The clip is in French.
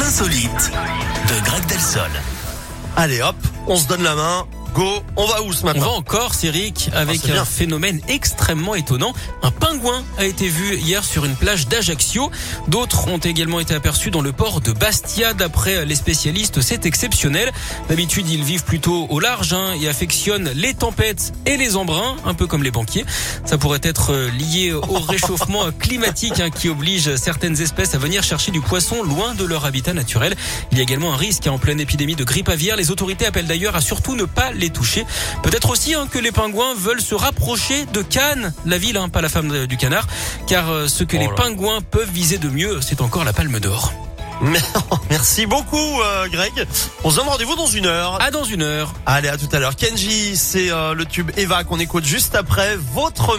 insolites de Greg Delsol. Allez hop, on se donne la main. Go, on va où ce On matin va en Corse, Eric, avec Ah, un phénomène extrêmement étonnant. Un pingouin a été vu hier sur une plage d'Ajaccio. D'autres ont également été aperçus dans le port de Bastia. D'après les spécialistes, c'est exceptionnel. D'habitude, ils vivent plutôt au large hein, et affectionnent les tempêtes et les embruns, un peu comme les banquiers. Ça pourrait être euh, lié au réchauffement climatique hein, qui oblige certaines espèces à venir chercher du poisson loin de leur habitat naturel. Il y a également un risque hein, en pleine épidémie de grippe aviaire. Les autorités appellent d'ailleurs à surtout ne pas les toucher. Peut-être aussi hein, que les pingouins veulent se rapprocher de Cannes, la ville, hein, pas la femme du canard, car euh, ce que Oh les pingouins peuvent viser de mieux, c'est encore la palme d'or. Merci beaucoup euh, Greg. On se donne rendez-vous dans une heure. À dans une heure. Allez, à tout à l'heure. Kenji, c'est euh, le tube Eva qu'on écoute juste après votre